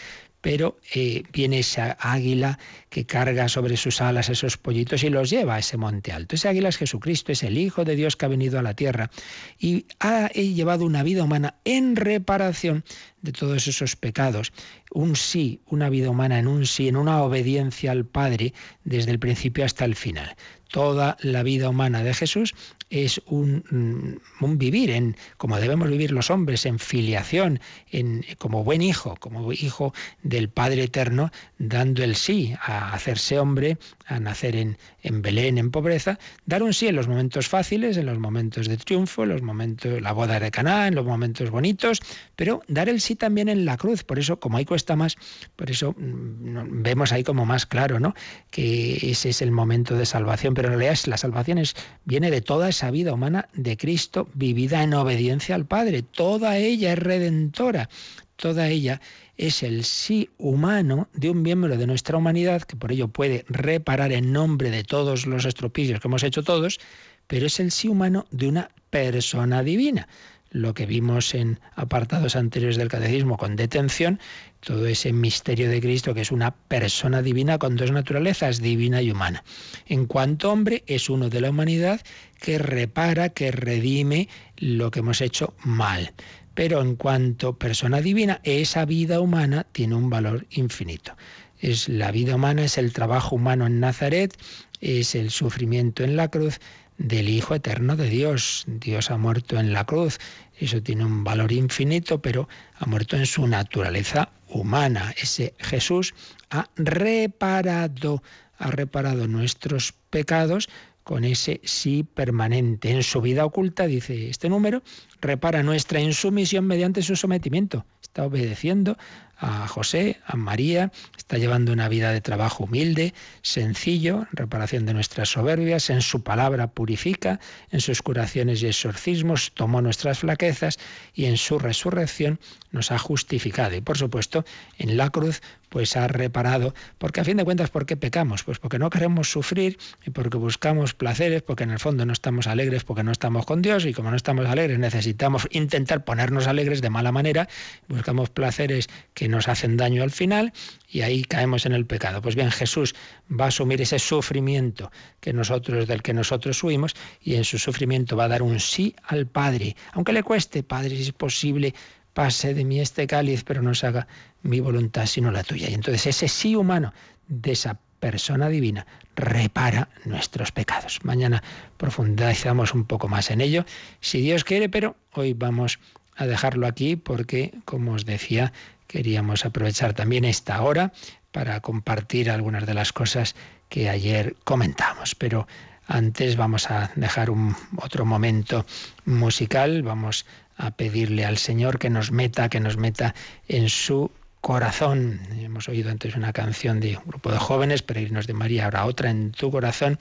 pero eh, viene esa águila que carga sobre sus alas esos pollitos y los lleva a ese monte alto. Ese águila es Jesucristo, es el Hijo de Dios que ha venido a la tierra y ha llevado una vida humana en reparación de todos esos pecados. Un sí, una vida humana en un sí, en una obediencia al Padre desde el principio hasta el final toda la vida humana de Jesús es un, mm, un, vivir en como debemos vivir los hombres, en filiación, en, como buen hijo, como hijo del Padre Eterno, dando el sí a hacerse hombre, a nacer en, en Belén, en pobreza, dar un sí en los momentos fáciles, en los momentos de triunfo, en los momentos, la boda de Caná, en los momentos bonitos, pero dar el sí también en la cruz. Por eso, como ahí cuesta más, por eso mm, vemos ahí como más claro, ¿no? Que ese es el momento de salvación pero en realidad la salvación viene de toda esa vida humana de Cristo vivida en obediencia al Padre. Toda ella es redentora, toda ella es el sí humano de un miembro de nuestra humanidad que por ello puede reparar en nombre de todos los estropicios que hemos hecho todos, pero es el sí humano de una persona divina lo que vimos en apartados anteriores del catecismo con detención, todo ese misterio de Cristo que es una persona divina con dos naturalezas, divina y humana. En cuanto hombre, es uno de la humanidad que repara, que redime lo que hemos hecho mal. Pero en cuanto persona divina, esa vida humana tiene un valor infinito. Es la vida humana, es el trabajo humano en Nazaret, es el sufrimiento en la cruz, del Hijo Eterno de Dios. Dios ha muerto en la cruz, eso tiene un valor infinito, pero ha muerto en su naturaleza humana. Ese Jesús ha reparado, ha reparado nuestros pecados con ese sí permanente. En su vida oculta, dice este número, repara nuestra insumisión mediante su sometimiento. Está obedeciendo a José, a María, está llevando una vida de trabajo humilde, sencillo, reparación de nuestras soberbias, en su palabra purifica, en sus curaciones y exorcismos tomó nuestras flaquezas y en su resurrección nos ha justificado. Y por supuesto, en la cruz pues ha reparado, porque a fin de cuentas, ¿por qué pecamos? Pues porque no queremos sufrir y porque buscamos placeres, porque en el fondo no estamos alegres, porque no estamos con Dios y como no estamos alegres necesitamos intentar ponernos alegres de mala manera, buscamos placeres que nos hacen daño al final y ahí caemos en el pecado. Pues bien, Jesús va a asumir ese sufrimiento que nosotros del que nosotros huimos y en su sufrimiento va a dar un sí al Padre, aunque le cueste, Padre, si es posible, pase de mí este cáliz, pero no se haga mi voluntad sino la tuya. Y entonces ese sí humano de esa persona divina repara nuestros pecados. Mañana profundizamos un poco más en ello, si Dios quiere, pero hoy vamos a dejarlo aquí porque, como os decía, queríamos aprovechar también esta hora para compartir algunas de las cosas que ayer comentamos. Pero antes vamos a dejar un otro momento musical, vamos a pedirle al Señor que nos meta, que nos meta en su corazón. Hemos oído antes una canción de un grupo de jóvenes, Peregrinos de María, ahora otra en tu corazón.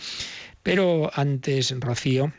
Pero antes, Rocío,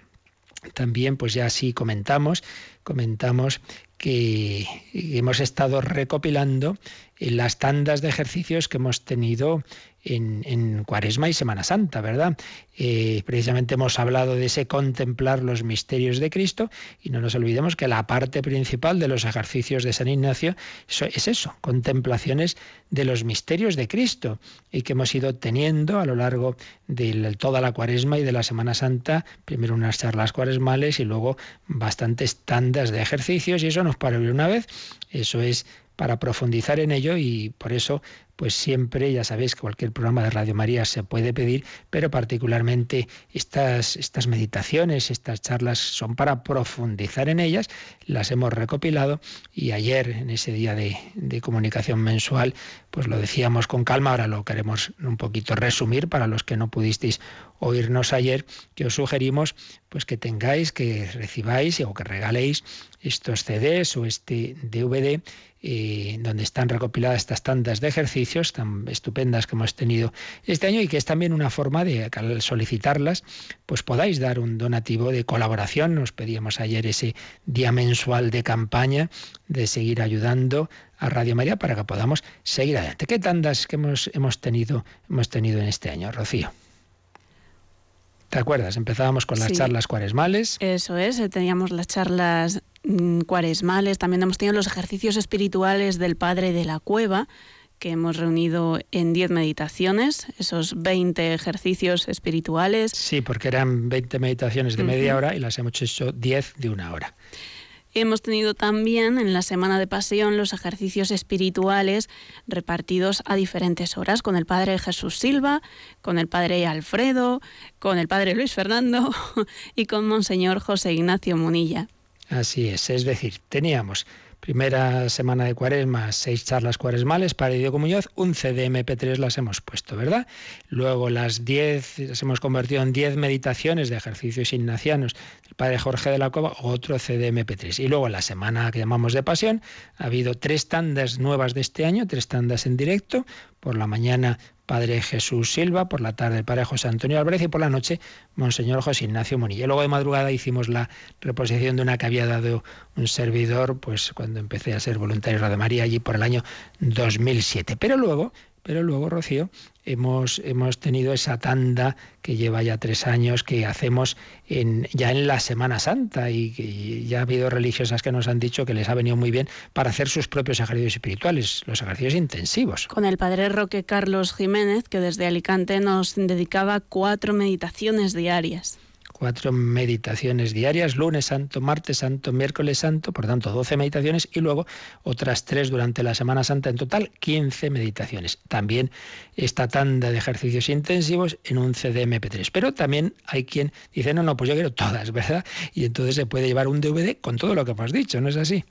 también pues ya sí comentamos, comentamos que hemos estado recopilando las tandas de ejercicios que hemos tenido en, Cuaresma y Semana Santa, ¿verdad? Eh, precisamente hemos hablado de ese contemplar los misterios de Cristo y no nos olvidemos que la parte principal de los ejercicios de San Ignacio es eso, contemplaciones de los misterios de Cristo y que hemos ido teniendo a lo largo de toda la Cuaresma y de la Semana Santa, primero unas charlas cuaresmales y luego bastantes tandas de ejercicios y eso nos paró una vez, eso es para profundizar en ello y por eso pues siempre, ya sabéis que cualquier programa de Radio María se puede pedir, pero particularmente estas, estas meditaciones, estas charlas son para profundizar en ellas, las hemos recopilado y ayer, en ese día de, comunicación mensual, pues lo decíamos con calma, ahora lo queremos un poquito resumir para los que no pudisteis oírnos ayer, que os sugerimos pues que tengáis, que recibáis o que regaléis estos CDs o este DVD eh, donde están recopiladas estas tandas de tan estupendas que hemos tenido este año y que es también una forma de, al solicitarlas, pues podáis dar un donativo de colaboración. Nos pedíamos ayer ese día mensual de campaña de seguir ayudando a Radio María para que podamos seguir adelante. ¿Qué tandas que hemos, hemos, tenido, hemos tenido en este año, Rocío? ¿Te acuerdas? Empezábamos con las charlas cuaresmales. Eso es, eh, teníamos las charlas mm, cuaresmales, también hemos tenido los ejercicios espirituales del Padre de la Cueva, que hemos reunido en 10 meditaciones, esos 20 ejercicios espirituales. Sí, porque eran 20 meditaciones de media hora y las hemos hecho 10 de una hora. Hemos tenido también en la Semana de Pasión los ejercicios espirituales repartidos a diferentes horas con el Padre Jesús Silva, con el Padre Alfredo, con el Padre Luis Fernando y con Monseñor José Ignacio Munilla. Así es, es decir, teníamos Primera semana de cuaresma, seis charlas cuaresmales para Idio Muñoz, un CDMP3 las hemos puesto, ¿verdad? Luego las diez, las hemos convertido en diez meditaciones de ejercicios ignacianos del Padre Jorge de la Cova, otro CDMP3. Y luego la semana que llamamos de pasión, ha habido tres tandas nuevas de este año, tres tandas en directo, por la mañana Padre Jesús Silva, por la tarde Padre José Antonio Álvarez y por la noche Monseñor José Ignacio Munilla. Luego de madrugada hicimos la reposición de una que había dado un servidor, pues cuando empecé a ser voluntario de María allí por el año 2007. Pero luego pero luego, Rocío, hemos, hemos tenido esa tanda que lleva ya tres años que hacemos en, ya en la Semana Santa y ya ha habido religiosas que nos han dicho que les ha venido muy bien para hacer sus propios ejercicios espirituales, los ejercicios intensivos. Con el padre Roque Carlos Jiménez, que desde Alicante nos dedicaba cuatro meditaciones diarias cuatro meditaciones diarias, lunes santo, martes santo, miércoles santo, por tanto 12 meditaciones y luego otras tres durante la Semana Santa, en total 15 meditaciones. También esta tanda de ejercicios intensivos en un CDMP3. Pero también hay quien dice, no, no, pues yo quiero todas, ¿verdad? Y entonces se puede llevar un DVD con todo lo que hemos dicho, ¿no es así?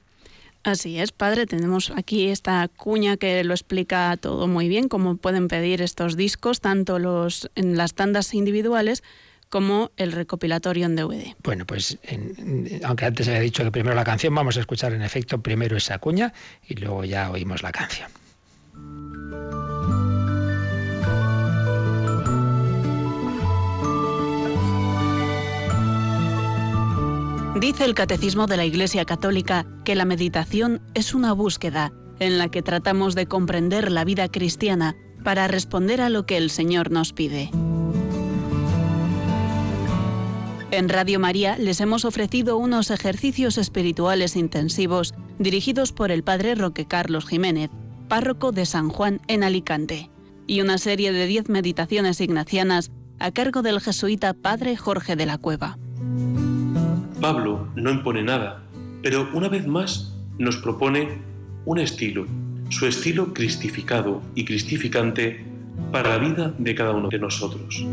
Así es, padre. Tenemos aquí esta cuña que lo explica todo muy bien, cómo pueden pedir estos discos, tanto los en las tandas individuales como el recopilatorio en DVD. Bueno, pues aunque antes había dicho que primero la canción, vamos a escuchar en efecto primero esa cuña y luego ya oímos la canción. Dice el Catecismo de la Iglesia Católica que la meditación es una búsqueda en la que tratamos de comprender la vida cristiana para responder a lo que el Señor nos pide. En Radio María les hemos ofrecido unos ejercicios espirituales intensivos dirigidos por el Padre Roque Carlos Jiménez, párroco de San Juan en Alicante, y una serie de diez meditaciones ignacianas a cargo del jesuita Padre Jorge de la Cueva. Pablo no impone nada, pero una vez más nos propone un estilo, su estilo cristificado y cristificante para la vida de cada uno de nosotros.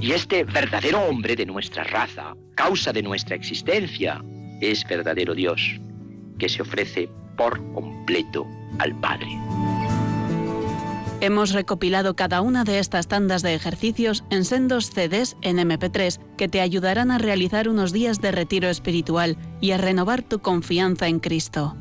Y este verdadero hombre de nuestra raza, causa de nuestra existencia, es verdadero Dios, que se ofrece por completo al Padre. Hemos recopilado cada una de estas tandas de ejercicios en sendos CDs en MP3 que te ayudarán a realizar unos días de retiro espiritual y a renovar tu confianza en Cristo.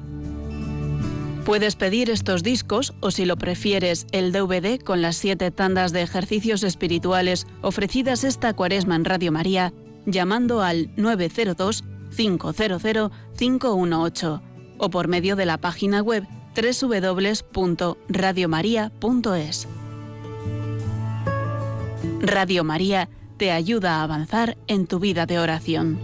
Puedes pedir estos discos o si lo prefieres el DVD con las siete tandas de ejercicios espirituales ofrecidas esta cuaresma en Radio María llamando al 902 500 518 o por medio de la página web www.radiomaria.es. Radio María te ayuda a avanzar en tu vida de oración.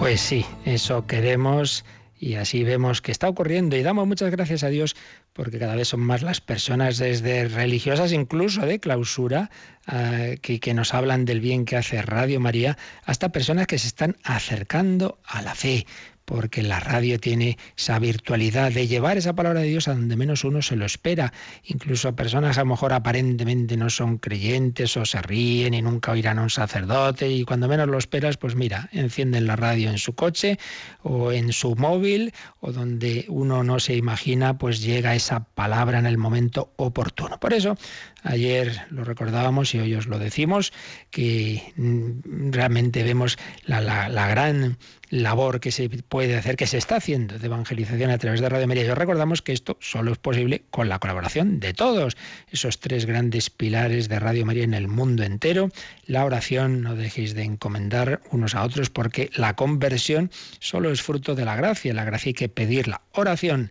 Pues sí, eso queremos y así vemos que está ocurriendo. Y damos muchas gracias a Dios porque cada vez son más las personas desde religiosas, incluso de clausura, ah, que, que nos hablan del bien que hace Radio María, hasta personas que se están acercando a la fe porque la radio tiene esa virtualidad de llevar esa palabra de Dios a donde menos uno se lo espera. Incluso personas a lo mejor aparentemente no son creyentes o se ríen y nunca oirán a un sacerdote y cuando menos lo esperas, pues mira, encienden la radio en su coche o en su móvil o donde uno no se imagina, pues llega esa palabra en el momento oportuno. Por eso, ayer lo recordábamos y hoy os lo decimos, que mm, realmente vemos la, gran labor que se puede hacer, que se está haciendo de evangelización a través de Radio María. Yo recordamos que esto solo es posible con la colaboración de todos, esos tres grandes pilares de Radio María en el mundo entero. La oración, no dejéis de encomendar unos a otros, porque la conversión solo es fruto de la gracia, la gracia hay que pedirla. Oración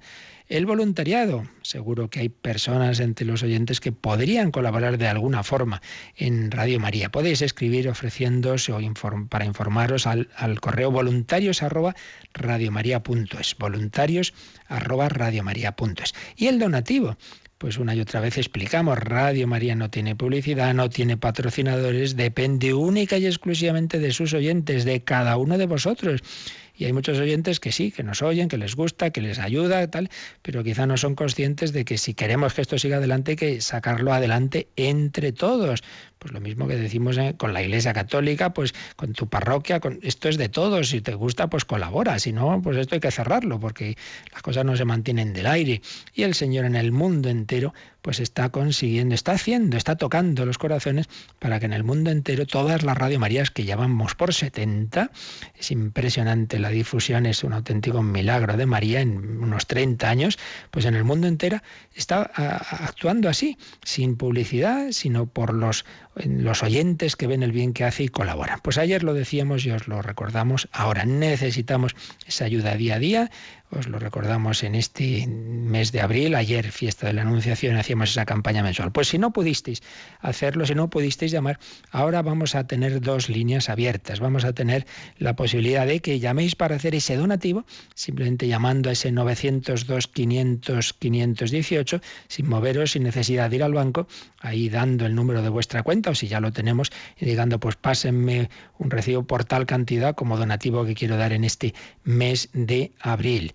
el voluntariado. Seguro que hay personas entre los oyentes que podrían colaborar de alguna forma en Radio María. Podéis escribir ofreciéndose o para informaros al, correo Voluntarios arroba Y el donativo pues una y otra vez explicamos, Radio María no tiene publicidad, no tiene patrocinadores, depende única y exclusivamente de sus oyentes, de cada uno de vosotros. Y hay muchos oyentes que sí, que nos oyen, que les gusta, que les ayuda, tal, pero quizá no son conscientes de que si queremos que esto siga adelante, hay que sacarlo adelante entre todos. Pues lo mismo que decimos eh, con la Iglesia Católica, pues con tu parroquia, con esto es de todos, si te gusta, pues colabora, si no, pues esto hay que cerrarlo, porque las cosas no se mantienen del aire. Y el Señor en el mundo entero, pues está consiguiendo, está haciendo, está tocando los corazones para que en el mundo entero todas las Radio Marías que llevamos por 70, es impresionante la difusión, es un auténtico milagro de María en unos 30 años, pues en el mundo entero está actuando así, sin publicidad, sino por los los oyentes que ven el bien que hace y colaboran. Pues ayer lo decíamos y os lo recordamos, ahora necesitamos esa ayuda día a día os lo recordamos en este mes de abril, ayer, fiesta de la Anunciación, hacíamos esa campaña mensual. Pues si no pudisteis hacerlo, si no pudisteis llamar, ahora vamos a tener dos líneas abiertas. Vamos a tener la posibilidad de que llaméis para hacer ese donativo, simplemente llamando a ese 902 500 518, sin moveros, sin necesidad de ir al banco, ahí dando el número de vuestra cuenta, o si ya lo tenemos, y digando, pues pásenme un recibo por tal cantidad como donativo que quiero dar en este mes de abril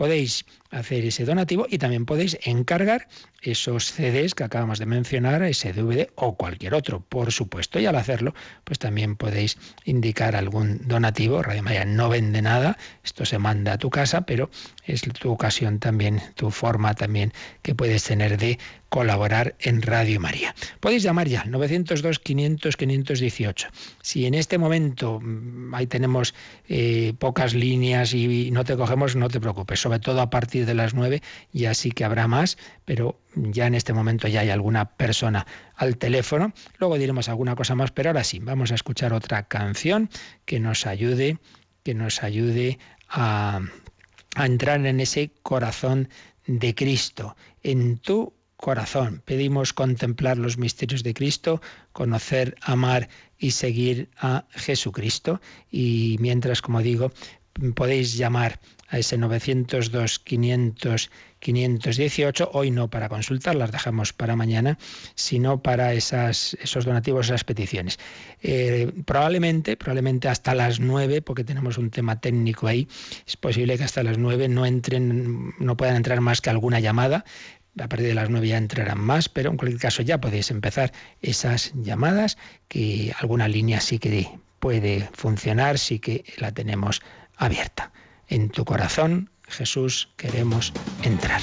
podéis hacer ese donativo y también podéis encargar esos CDs que acabamos de mencionar, ese DVD o cualquier otro, por supuesto. Y al hacerlo, pues también podéis indicar algún donativo. Radio María no vende nada, esto se manda a tu casa, pero es tu ocasión también, tu forma también que puedes tener de colaborar en Radio María. Podéis llamar ya al 902 500 518. Si en este momento mm, ahí tenemos eh, pocas líneas y no te cogemos, no te preocupes, sobre todo a partir de las 9 ya sí que habrá más, pero ya en este momento ya hay alguna persona al teléfono. Luego diremos alguna cosa más, pero ahora sí, vamos a escuchar otra canción que nos ayude, que nos ayude a, a entrar en ese corazón de Cristo, en tu corazón. Pedimos contemplar los misterios de Cristo, conocer, amar y seguir a Jesucristo. Y mientras, como digo, podéis llamar a ese 902 500 518, hoy no para consultar, las dejamos para mañana, sino para esas, esos donativos, esas peticiones. Eh, probablemente, probablemente hasta las 9, porque tenemos un tema técnico ahí, es posible que hasta las 9 no entren, no puedan entrar más que alguna llamada, a partir de las 9 ya entrarán más, pero en cualquier caso ya podéis empezar esas llamadas, que alguna línea sí que puede funcionar, sí que la tenemos abierta. En tu corazón, Jesús, queremos entrar.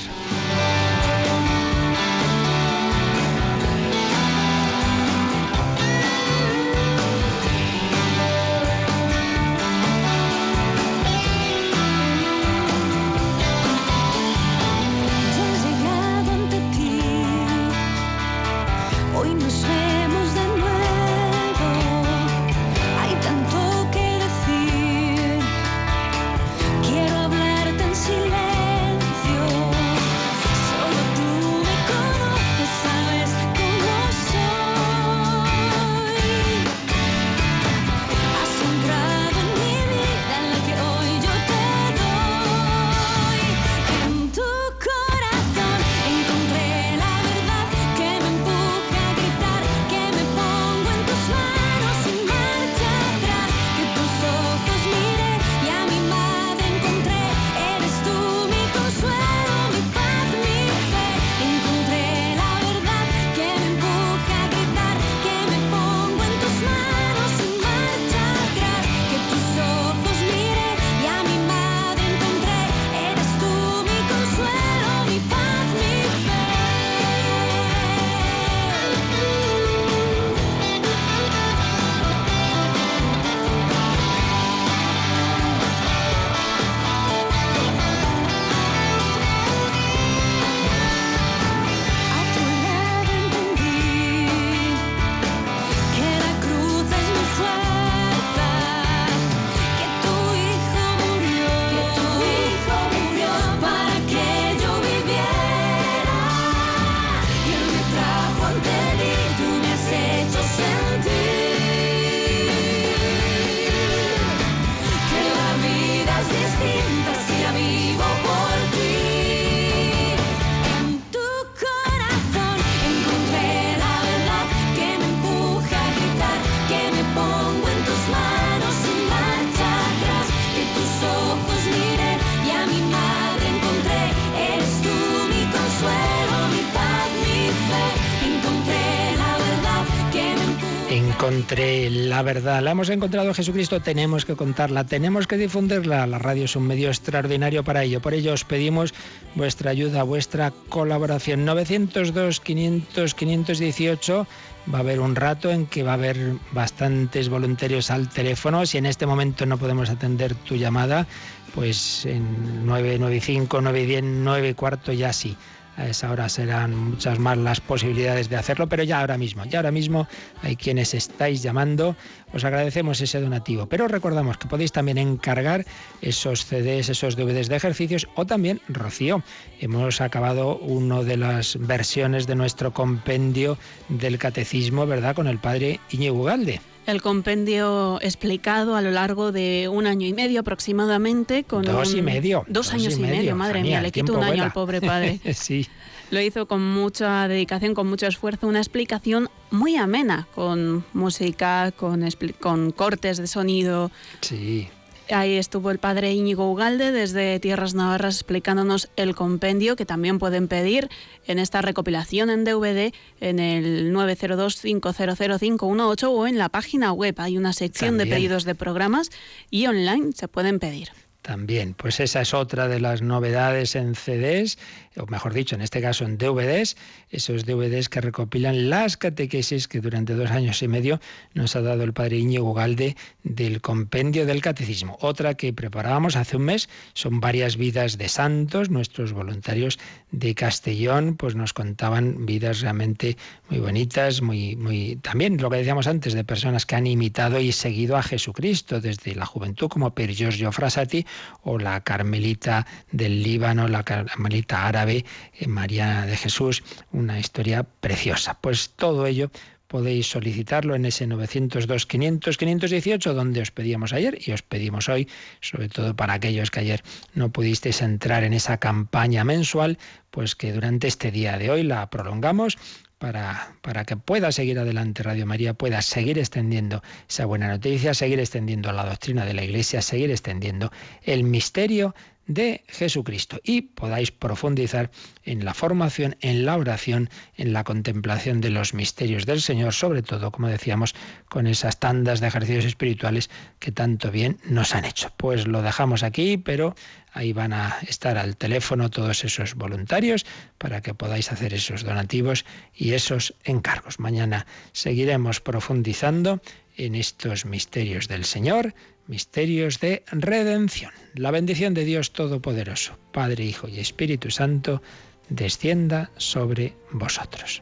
Encontré la verdad. La hemos encontrado Jesucristo, tenemos que contarla, tenemos que difundirla. La radio es un medio extraordinario para ello. Por ello os pedimos vuestra ayuda, vuestra colaboración. 902 500 518 va a haber un rato en que va a haber bastantes voluntarios al teléfono. Si en este momento no podemos atender tu llamada, pues en 995, 910, 9 cuarto ya sí a esa hora serán muchas más las posibilidades de hacerlo, pero ya ahora mismo, ya ahora mismo hay quienes estáis llamando, os agradecemos ese donativo, pero recordamos que podéis también encargar esos CDs, esos DVDs de ejercicios o también Rocío. Hemos acabado una de las versiones de nuestro compendio del catecismo, ¿verdad?, con el padre Iñigo Galde el compendio explicado a lo largo de un año y medio aproximadamente. Con dos y medio. Dos, años y medio, madre mía, le quito un año al pobre padre. sí. Lo hizo con mucha dedicación, con mucho esfuerzo, una explicación muy amena, con música, con, con cortes de sonido. Sí. Ahí estuvo el padre Íñigo Ugalde desde Tierras Navarras explicándonos el compendio que también pueden pedir en esta recopilación en DVD en el 902-500-518 o en la página web. Hay una sección de pedidos de programas y online se pueden pedir. También, pues esa es otra de las novedades en CDs o mejor dicho, en este caso en DVDs, esos DVDs que recopilan las catequesis que durante dos años y medio nos ha dado el padre Íñigo Galde del compendio del catecismo. Otra que preparábamos hace un mes son varias vidas de santos, nuestros voluntarios de Castellón, pues nos contaban vidas realmente muy bonitas, muy, muy también lo que decíamos antes, de personas que han imitado y seguido a Jesucristo desde la juventud, como Per Giorgio Frassati o la Carmelita del Líbano, la Carmelita árabe, en María de Jesús, una historia preciosa. Pues todo ello podéis solicitarlo en ese 902-500-518 donde os pedíamos ayer y os pedimos hoy, sobre todo para aquellos que ayer no pudisteis entrar en esa campaña mensual, pues que durante este día de hoy la prolongamos para, para, que pueda seguir adelante Radio María, pueda seguir extendiendo esa buena noticia, seguir extendiendo la doctrina de la Iglesia, seguir extendiendo el misterio de Jesucristo y podáis profundizar en la formación, en la oración, en la contemplación de los misterios del Señor, sobre todo, como decíamos, con esas tandas de ejercicios espirituales que tanto bien nos han hecho. Pues lo dejamos aquí, pero ahí van a estar al teléfono todos esos voluntarios para que podáis hacer esos donativos y esos encargos. Mañana seguiremos profundizando en estos misterios del Señor misterios de redención. La bendición de Dios Todopoderoso, Padre, Hijo y Espíritu Santo, descienda sobre vosotros.